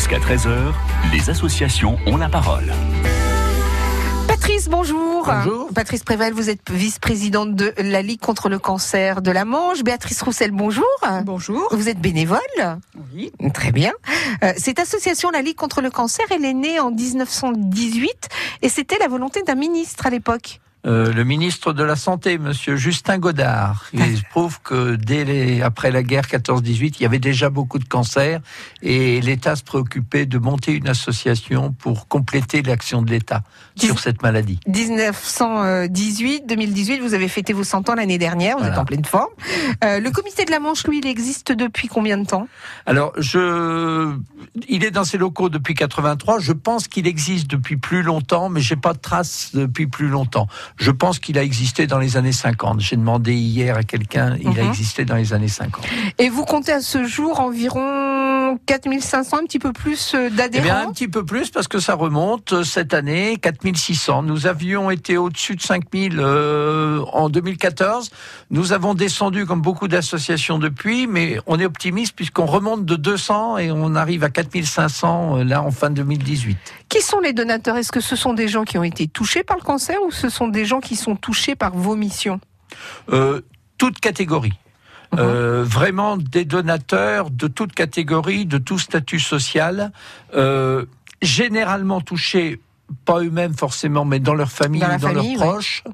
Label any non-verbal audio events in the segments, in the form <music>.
Jusqu'à 13h, les associations ont la parole. Patrice, bonjour. Bonjour. Patrice Préval, vous êtes vice-présidente de la Ligue contre le cancer de la Manche. Béatrice Roussel, bonjour. Bonjour. Vous êtes bénévole Oui. Très bien. Euh, cette association, la Ligue contre le cancer, elle est née en 1918 et c'était la volonté d'un ministre à l'époque. Euh, le ministre de la Santé, Monsieur Justin Godard, il prouve que dès les, après la guerre 14-18, il y avait déjà beaucoup de cancers et l'État se préoccupait de monter une association pour compléter l'action de l'État sur cette maladie. 1918, 2018, vous avez fêté vos 100 ans l'année dernière, vous Voilà. êtes en pleine forme. Euh, le comité de la Manche, lui, il existe depuis combien de temps? Alors, je, il est dans ses locaux depuis 83. Je pense qu'il existe depuis plus longtemps, mais j'ai pas de traces depuis plus longtemps. Je pense qu'il a existé dans les années 50. J'ai demandé hier à quelqu'un, il a Mhm. existé dans les années 50. Et vous comptez à ce jour environ 4500, un petit peu plus euh, Eh bien, un d'adhérents petit peu plus parce que ça remonte euh, cette année, 4600. Nous avions été au-dessus de 5000 euh, en 2014. Nous avons descendu comme beaucoup d'associations depuis, mais on est optimiste puisqu'on remonte de 200 et on arrive à 4500 euh, là en fin 2018. Qui sont les donateurs? Est-ce que ce sont des gens qui ont été touchés par le cancer ou ce sont des gens qui sont touchés par vos missions? Euh, toute catégorie. Mhm. Euh, vraiment des donateurs de toute catégorie, de tout statut social, euh, généralement touchés pas eux-mêmes forcément, mais dans leur famille Dans dans famille, leurs ouais. proches,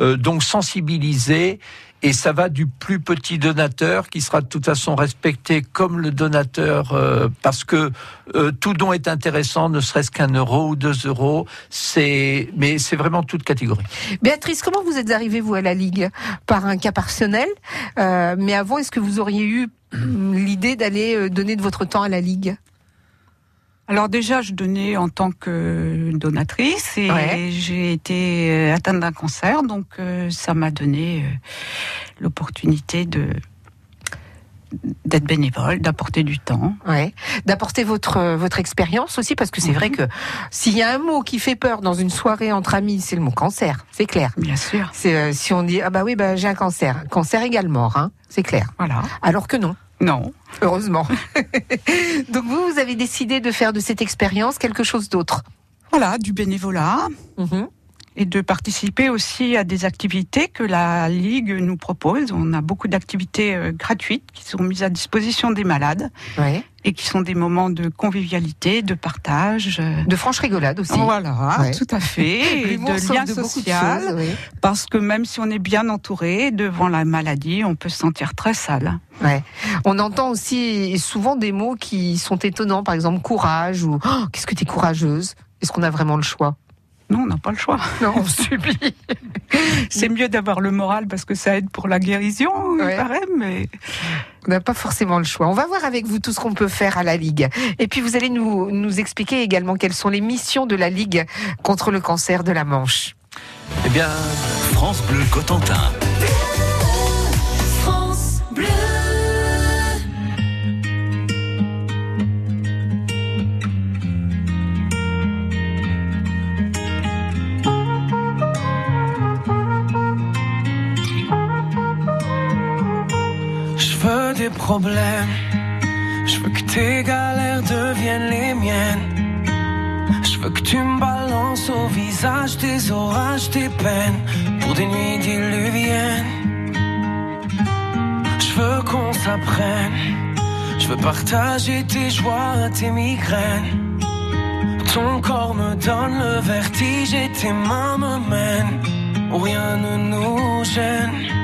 euh, donc sensibilisés. Et ça va du plus petit donateur qui sera de toute façon respecté comme le donateur euh, parce que euh, tout don est intéressant, ne serait-ce qu'un euro ou deux euros. C'est mais c'est vraiment toute catégorie. Béatrice, comment vous êtes arrivée, vous, à la Ligue? Par un cas personnel. Euh, mais avant, est-ce que vous auriez eu hum, l'idée d'aller euh, donner de votre temps à la Ligue? Alors déjà, je donnais en tant que donatrice et Ouais. j'ai été euh, atteinte d'un cancer, donc euh, ça m'a donné euh, l'opportunité de d'être bénévole, d'apporter du temps. Ouais. D'apporter votre votre expérience aussi, parce que c'est Mhm. vrai que s'il y a un mot qui fait peur dans une soirée entre amis, c'est le mot cancer. C'est clair. Bien sûr. C'est euh, si on dit ah bah oui bah j'ai un cancer, cancer égale mort, hein. C'est clair. Voilà. Alors que non. Non. Heureusement. <laughs> Donc vous, vous avez décidé de faire de cette expérience quelque chose d'autre. Voilà, du bénévolat Mhm. Et de participer aussi à des activités que la Ligue nous propose. On a beaucoup d'activités euh, gratuites qui sont mises à disposition des malades Ouais. et qui sont des moments de convivialité, de partage. euh, De franche rigolade aussi. Voilà, Ouais. tout à fait. <laughs> Et de lien de beaucoup de social. choses, oui. Parce que même si on est bien entouré devant la maladie, on peut se sentir très sale. Ouais. On entend aussi souvent des mots qui sont étonnants, par exemple courage ou Oh, qu'est-ce que t'es courageuse. Est-ce qu'on a vraiment le choix? Non, on n'a pas le choix. <laughs> Non, on subit. C'est mieux d'avoir le moral parce que ça aide pour la guérison, Ouais. il paraît, mais On n'a pas forcément le choix. On va voir avec vous tout ce qu'on peut faire à la Ligue. Et puis vous allez nous, nous expliquer également quelles sont les missions de la Ligue contre le cancer de la Manche. Eh bien, France Bleu Cotentin. Je veux que tes galères deviennent les miennes. Je veux que tu me balances au visage tes orages, tes peines pour des nuits diluviennes. Je veux qu'on s'apprenne. Je veux partager tes joies, tes migraines. Ton corps me donne le vertige et tes mains me mènent où rien ne nous gêne.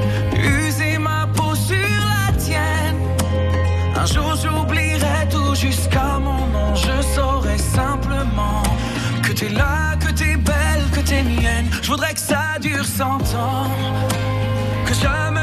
Un jour j'oublierai tout jusqu'à mon nom. Je saurai simplement que t'es là, que t'es belle, que t'es mienne. Je voudrais que ça dure cent ans. Que jamais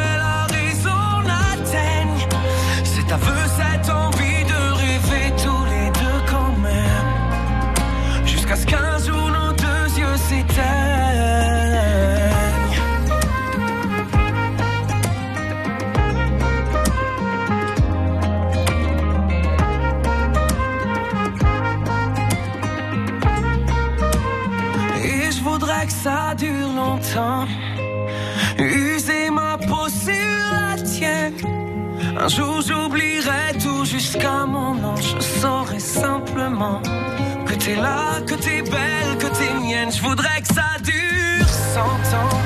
t'es là, que t'es belle, que t'es mienne. Je voudrais que ça dure cent ans.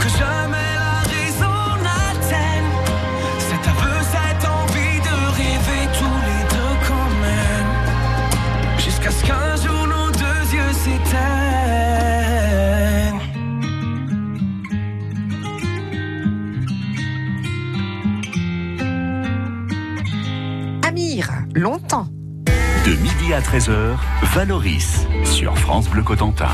Que jamais la raison n'atteigne cet aveu, cette envie de rêver tous les deux quand même. Jusqu'à ce qu'un jour nos deux yeux s'éteignent. Amir, longtemps. De midi à 13h, Valoris sur France Bleu Cotentin.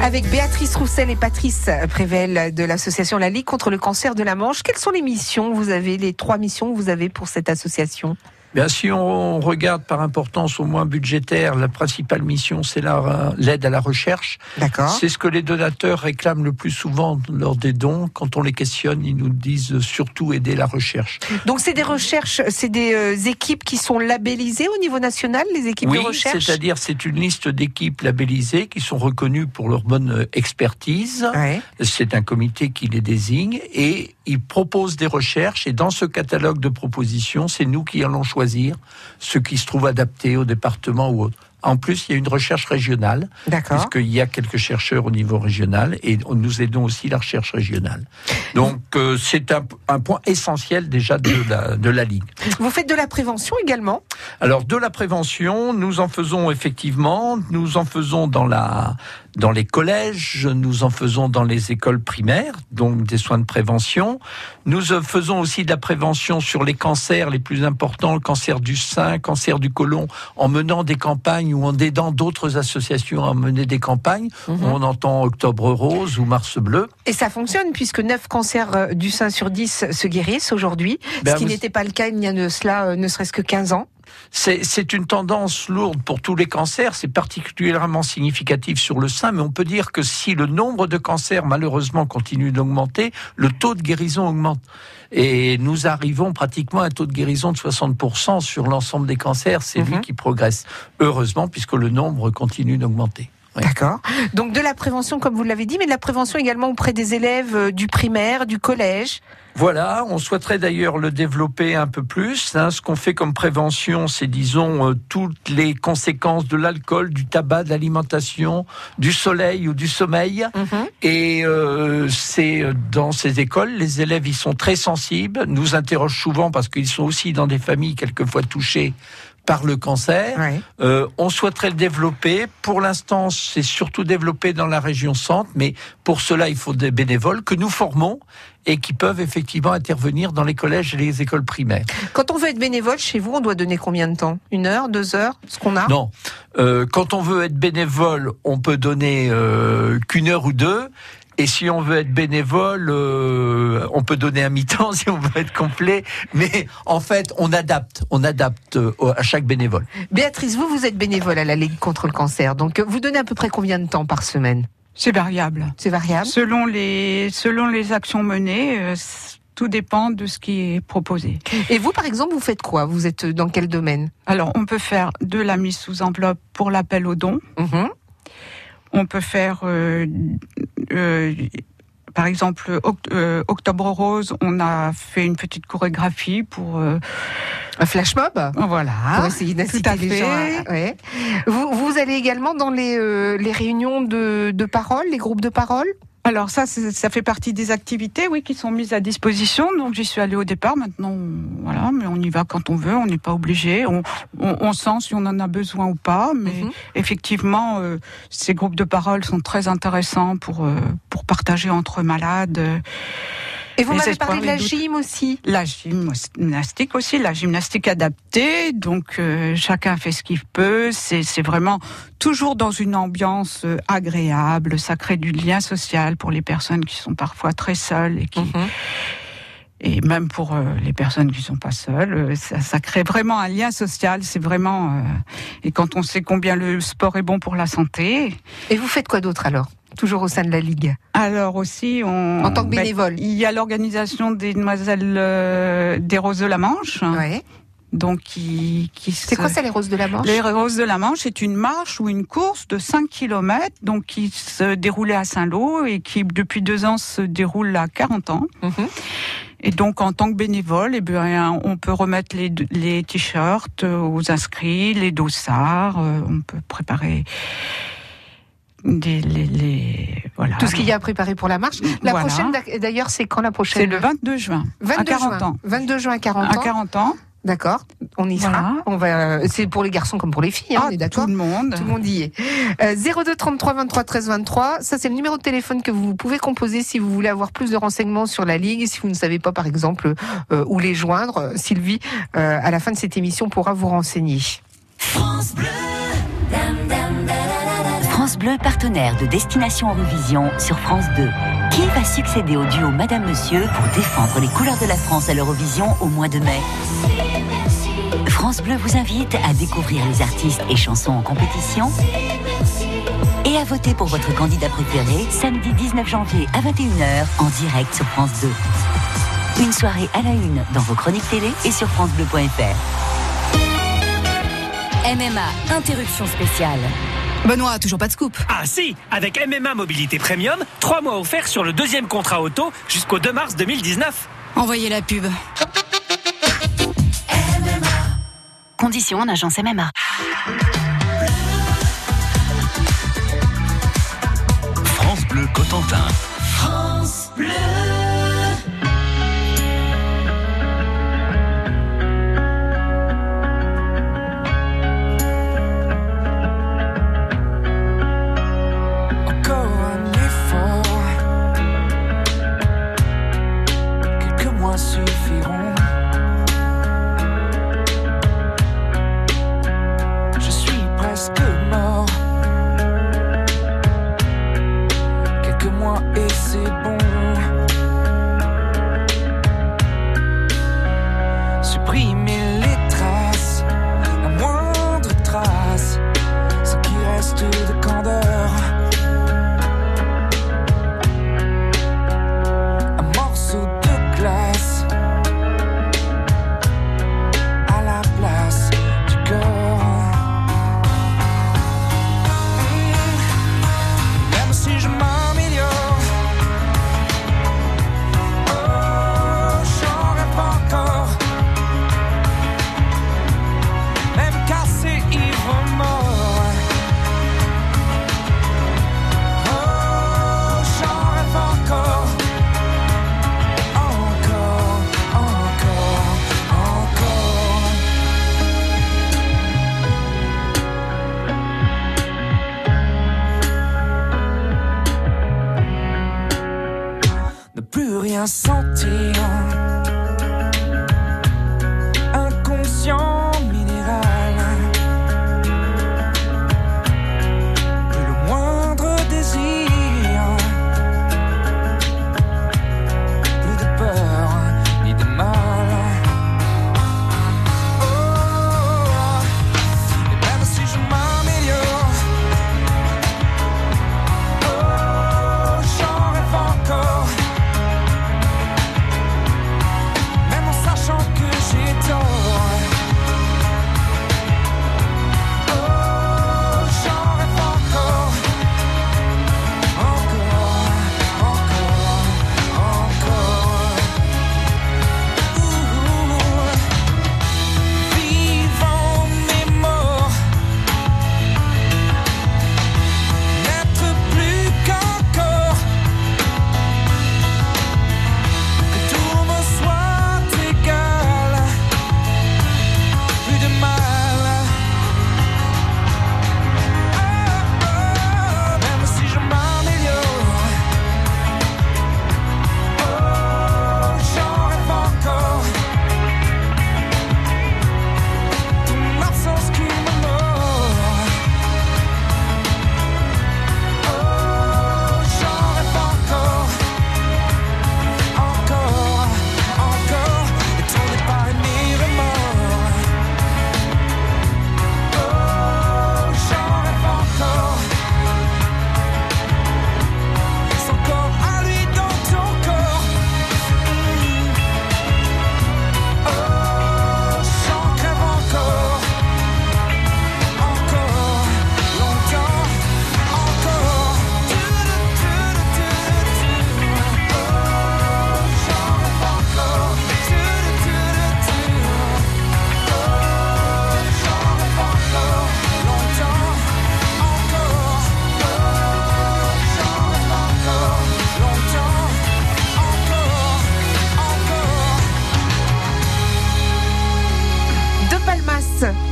Avec Béatrice Roussel et Patrice Prével de l'association La Ligue contre le cancer de la Manche. Quelles sont les missions vous avez, les trois missions que vous avez pour cette association? Bien, si on regarde par importance au moins budgétaire, la principale mission, c'est la- l'aide à la recherche. D'accord. C'est ce que les donateurs réclament le plus souvent lors des dons. Quand on les questionne, ils nous disent surtout aider la recherche. Donc c'est des recherches, c'est des euh, équipes qui sont labellisées au niveau national, les équipes oui, de recherche? c'est-à-dire c'est une liste d'équipes labellisées qui sont reconnues pour leur bonne euh, expertise. Ouais. C'est un comité qui les désigne et ils proposent des recherches et dans ce catalogue de propositions, c'est nous qui allons choisir ce qui se trouve adapté au département ou autre. En plus, il y a une recherche régionale, puisqu'il y a quelques chercheurs au niveau régional et nous aidons aussi la recherche régionale. Donc, euh, c'est un, un point essentiel déjà de la, de la Ligue. Vous faites de la prévention également? Alors de la prévention, nous en faisons effectivement, nous en faisons dans la dans les collèges, nous en faisons dans les écoles primaires, donc des soins de prévention. Nous euh, faisons aussi de la prévention sur les cancers les plus importants, le cancer du sein, cancer du côlon, en menant des campagnes ou en aidant d'autres associations à mener des campagnes. Mhm. On entend Octobre Rose ou Mars Bleu. Et ça fonctionne puisque 9 cancers euh, du sein sur 10 se guérissent aujourd'hui, Ben, ce qui vous- n'était pas le cas il y a de cela euh, ne serait-ce que 15 ans. C'est une tendance lourde pour tous les cancers, c'est particulièrement significatif sur le sein, mais on peut dire que si le nombre de cancers malheureusement continue d'augmenter, le taux de guérison augmente. Et nous arrivons pratiquement à un taux de guérison de 60% sur l'ensemble des cancers, c'est lui Mhm. qui progresse, heureusement, puisque le nombre continue d'augmenter. D'accord. Donc de la prévention, comme vous l'avez dit, mais de la prévention également auprès des élèves euh, du primaire, du collège. Voilà, on souhaiterait d'ailleurs le développer un peu plus. hein. Ce qu'on fait comme prévention, c'est disons euh, toutes les conséquences de l'alcool, du tabac, de l'alimentation, du soleil ou du sommeil. Et euh, c'est dans ces écoles, les élèves y sont très sensibles, nous interrogent souvent parce qu'ils sont aussi dans des familles quelquefois touchées par le cancer. Ouais. Euh, on souhaiterait le développer. Pour l'instant, c'est surtout développé dans la région centre, mais pour cela, il faut des bénévoles que nous formons et qui peuvent effectivement intervenir dans les collèges et les écoles primaires. Quand on veut être bénévole chez vous, on doit donner combien de temps? Une heure, deux heures Ce qu'on a? Non, Euh, quand on veut être bénévole, on peut donner euh, qu'une heure ou deux. Et si on veut être bénévole, euh, on peut donner un mi-temps <laughs> si on veut être complet. Mais en fait, on adapte, on adapte euh, à chaque bénévole. Béatrice, vous, vous êtes bénévole à la Ligue contre le cancer. Donc euh, vous donnez à peu près combien de temps par semaine? C'est variable. C'est variable? Selon les, selon les actions menées, euh, tout dépend de ce qui est proposé. Et vous, par exemple, vous faites quoi? Vous êtes dans quel domaine? Alors, on peut faire de la mise sous enveloppe pour l'appel aux dons. Mhm. On peut faire euh, euh, par exemple, euh, Octobre Rose, on a fait une petite chorégraphie pour euh, un flash mob. Voilà. Pour essayer d'inciter les gens. Ouais. Vous, vous allez également dans les, euh, les réunions de, de parole, les groupes de parole alors ça, ça fait partie des activités, oui, qui sont mises à disposition. Donc j'y suis allée au départ. Maintenant, voilà, mais on y va quand on veut. On n'est pas obligé. On, on, on, sent si on en a besoin ou pas. Mais mhm. effectivement, euh, ces groupes de parole sont très intéressants pour euh, pour partager entre malades. Et vous m'avez parlé de la gym aussi La gymnastique aussi, la gymnastique adaptée. Donc euh, chacun fait ce qu'il peut. C'est vraiment toujours dans une ambiance euh, agréable. Ça crée du lien social pour les personnes qui sont parfois très seules et qui... Mhm. Et même pour euh, les personnes qui sont pas seules, ça, ça crée vraiment un lien social. C'est vraiment et quand on sait combien le sport est bon pour la santé. Et vous faites quoi d'autre alors? Toujours au sein de la Ligue Alors aussi, on... En tant que ben, bénévole Il y a l'organisation des Demoiselles euh, des Roses de la Manche. Ouais. Donc, qui, qui C'est quoi ça, les Roses de la Manche Les Roses de la Manche, c'est une marche ou une course de 5 km, donc qui se déroulait à Saint-Lô et qui, depuis deux ans, se déroule à 40 ans. Mhm. Et donc, en tant que bénévole, eh bien, on peut remettre les, les t-shirts aux inscrits, les dossards, euh, on peut préparer les, les, voilà. Tout ce qu'il y a à préparer pour la marche. La prochaine, d'ailleurs, c'est quand la prochaine C'est le 22 juin. 22 à 40 juin. ans. 22 juin à 40 ans. À 40 ans. D'accord, on y sera. On va. C'est pour les garçons comme pour les filles, hein, ah, on est d'accord. Tout le monde. Tout le monde y est. Euh, 02 33 23 13 23. Ça c'est le numéro de téléphone que vous pouvez composer si vous voulez avoir plus de renseignements sur la ligue. Si vous ne savez pas par exemple euh, où les joindre, Sylvie euh, à la fin de cette émission pourra vous renseigner. France Bleu. France Bleu, partenaire de Destination Eurovision sur France 2. Qui va succéder au duo Madame Monsieur pour défendre les couleurs de la France à l'Eurovision au mois de mai? France Bleu vous invite à découvrir les artistes et chansons en compétition et à voter pour votre candidat préféré samedi 19 janvier à 21h en direct sur France 2. Une soirée à la une dans vos chroniques télé et sur francebleu.fr. MMA, interruption spéciale. Benoît, toujours pas de scoop. Ah si, avec MMA Mobilité Premium, 3 mois offerts sur le deuxième contrat auto jusqu'au 2 mars 2019. Envoyez la pub. Conditions en agence MMA. France Bleu Cotentin. France Bleu.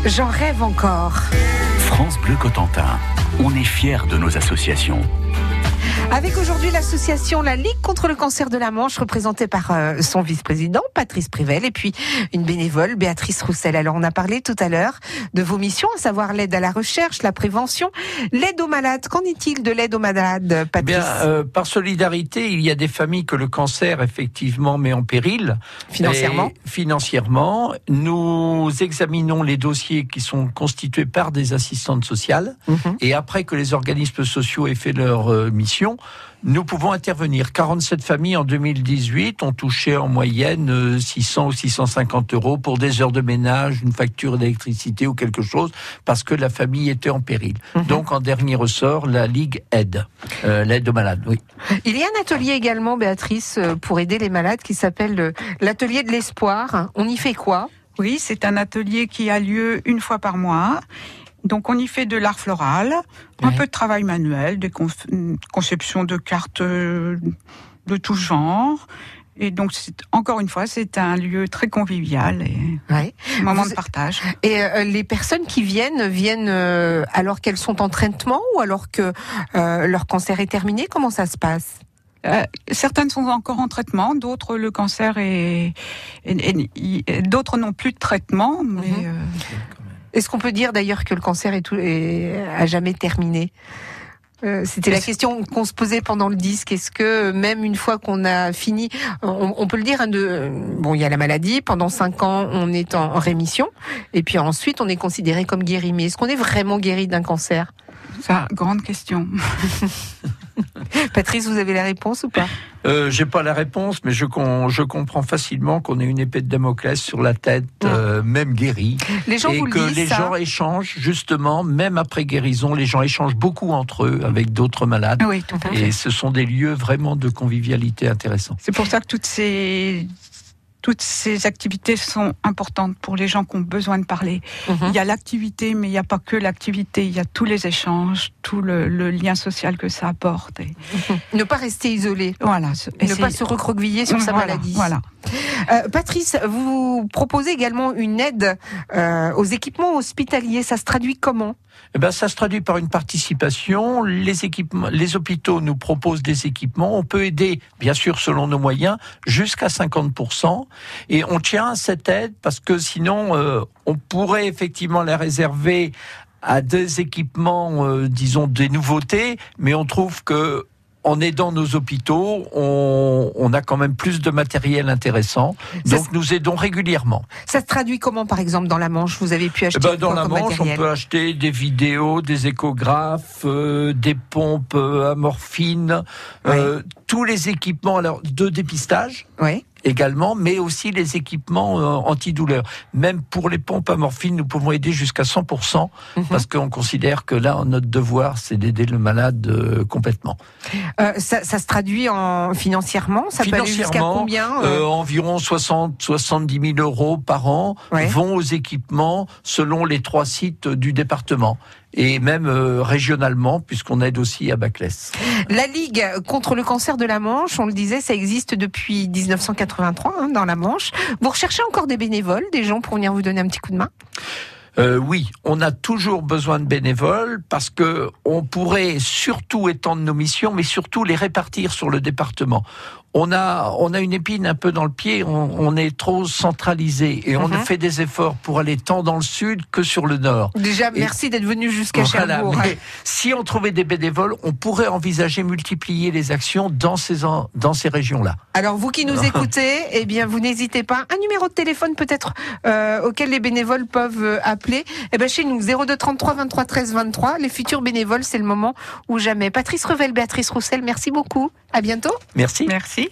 J'en rêve encore. France Bleu Cotentin, on est fiers de nos associations. Avec aujourd'hui l'association La Ligue contre le cancer de la Manche, représentée par euh, son vice-président, Patrice Privel, et puis une bénévole, Béatrice Roussel. Alors, on a parlé tout à l'heure de vos missions, à savoir l'aide à la recherche, la prévention, l'aide aux malades. Qu'en est-il de l'aide aux malades, Patrice Bien, euh, par solidarité, il y a des familles que le cancer effectivement met en péril. Financièrement Financièrement, nous examinons les dossiers qui sont constitués par des assistantes sociales. Mhm. Et après que les organismes sociaux aient fait leur euh, nous pouvons intervenir. 47 familles en 2018 ont touché en moyenne euh, 600 ou 650 euros pour des heures de ménage, une facture d'électricité ou quelque chose, parce que la famille était en péril. Mhm. Donc, en dernier ressort, la Ligue aide, euh, l'aide aux malades. Oui. Il y a un atelier également, Béatrice, euh, pour aider les malades qui s'appelle euh, l'atelier de l'espoir. On y fait quoi? Oui, c'est un atelier qui a lieu une fois par mois. Donc on y fait de l'art floral, un peu de travail manuel, des conceptions de cartes euh, de tout genre. Et donc c'est encore une fois, c'est un lieu très convivial et Ouais. un moment Vous- de partage. Et euh, les personnes qui viennent viennent euh, alors qu'elles sont en traitement ou alors que euh, leur cancer est terminé Comment ça se passe? Euh, certaines sont encore en traitement, d'autres le cancer est, d'autres n'ont plus de traitement, mais Mhm. euh, Est-ce qu'on peut dire d'ailleurs que le cancer est tout, est à jamais terminé? Euh, C'était la question qu'on se posait pendant le disque. Est-ce que même une fois qu'on a fini, on, on peut le dire, hein, de, bon, il y a la maladie. Pendant cinq ans, on est en, en rémission, et puis ensuite, on est considéré comme guéri. Mais est-ce qu'on est vraiment guéri d'un cancer? Ça, grande question. <laughs> Patrice, vous avez la réponse ou pas? Euh, J'ai pas la réponse, mais je, je comprends facilement qu'on ait une épée de Damoclès sur la tête, euh, même guérie, Les gens et vous le que disent. les ça. gens échangent justement, même après guérison, les gens échangent beaucoup entre eux avec d'autres malades. Oui, tout à fait. Et ce sont des lieux vraiment de convivialité intéressants. C'est pour ça que toutes ces toutes ces activités sont importantes pour les gens qui ont besoin de parler. Mhm. Il y a l'activité, mais il n'y a pas que l'activité. Il y a tous les échanges, tout le, le lien social que ça apporte. Et <laughs> Ne pas rester isolé. voilà. ce- Ne pas se recroqueviller sur sa Voilà, maladie. Voilà. Euh, Patrice, vous proposez également une aide euh, aux équipements hospitaliers. Ça se traduit comment? Eh ben, ça se traduit par une participation. Les équipements, les hôpitaux nous proposent des équipements. On peut aider, bien sûr, selon nos moyens, jusqu'à 50%. Et on tient à cette aide parce que sinon, euh, on pourrait effectivement la réserver à des équipements, disons, des nouveautés, mais on trouve que en aidant nos hôpitaux, on, on a quand même plus de matériel intéressant. Ça Donc nous aidons régulièrement. Ça se traduit comment, par exemple, dans la Manche? Vous avez pu Eh acheter ben, dans la Manche, matériel on peut acheter des vidéos, des échographes, euh, des pompes euh, à morphine, euh, tous les équipements alors de dépistage Ouais. Également, mais aussi les équipements euh, antidouleurs. Même pour les pompes à morphine, nous pouvons aider jusqu'à 100% Mhm. parce qu'on considère que là, notre devoir, c'est d'aider le malade euh, complètement. Euh, ça, ça se traduit en financièrement? Ça peut aller jusqu'à Financièrement, combien Euh, euh, environ 60, 70 000 euros par an Ouais. vont aux équipements selon les trois sites du département et même euh, régionalement puisqu'on aide aussi à Baclès. La Ligue contre le cancer de la Manche, on le disait, ça existe depuis 1983 hein, dans la Manche. Vous recherchez encore des bénévoles, des gens pour venir vous donner un petit coup de main? Euh, oui, on a toujours besoin de bénévoles parce que on pourrait surtout étendre nos missions, mais surtout les répartir sur le département. On a, on a une épine un peu dans le pied, on, on est trop centralisé et on Mhm. fait des efforts pour aller tant dans le sud que sur le nord. Déjà, Et- merci d'être venu jusqu'à Voilà, Cherbourg. mais si on trouvait des bénévoles, on pourrait envisager multiplier les actions dans ces, en- dans ces régions-là. Alors vous qui nous <laughs> écoutez, eh bien vous n'hésitez pas. Un numéro de téléphone peut-être euh, auquel les bénévoles peuvent euh, appeler. Eh ben chez nous 02 33 23 13 23. Les futurs bénévoles, c'est le moment ou jamais. Patrice Revel, Béatrice Roussel, merci beaucoup. À bientôt. Merci. Merci.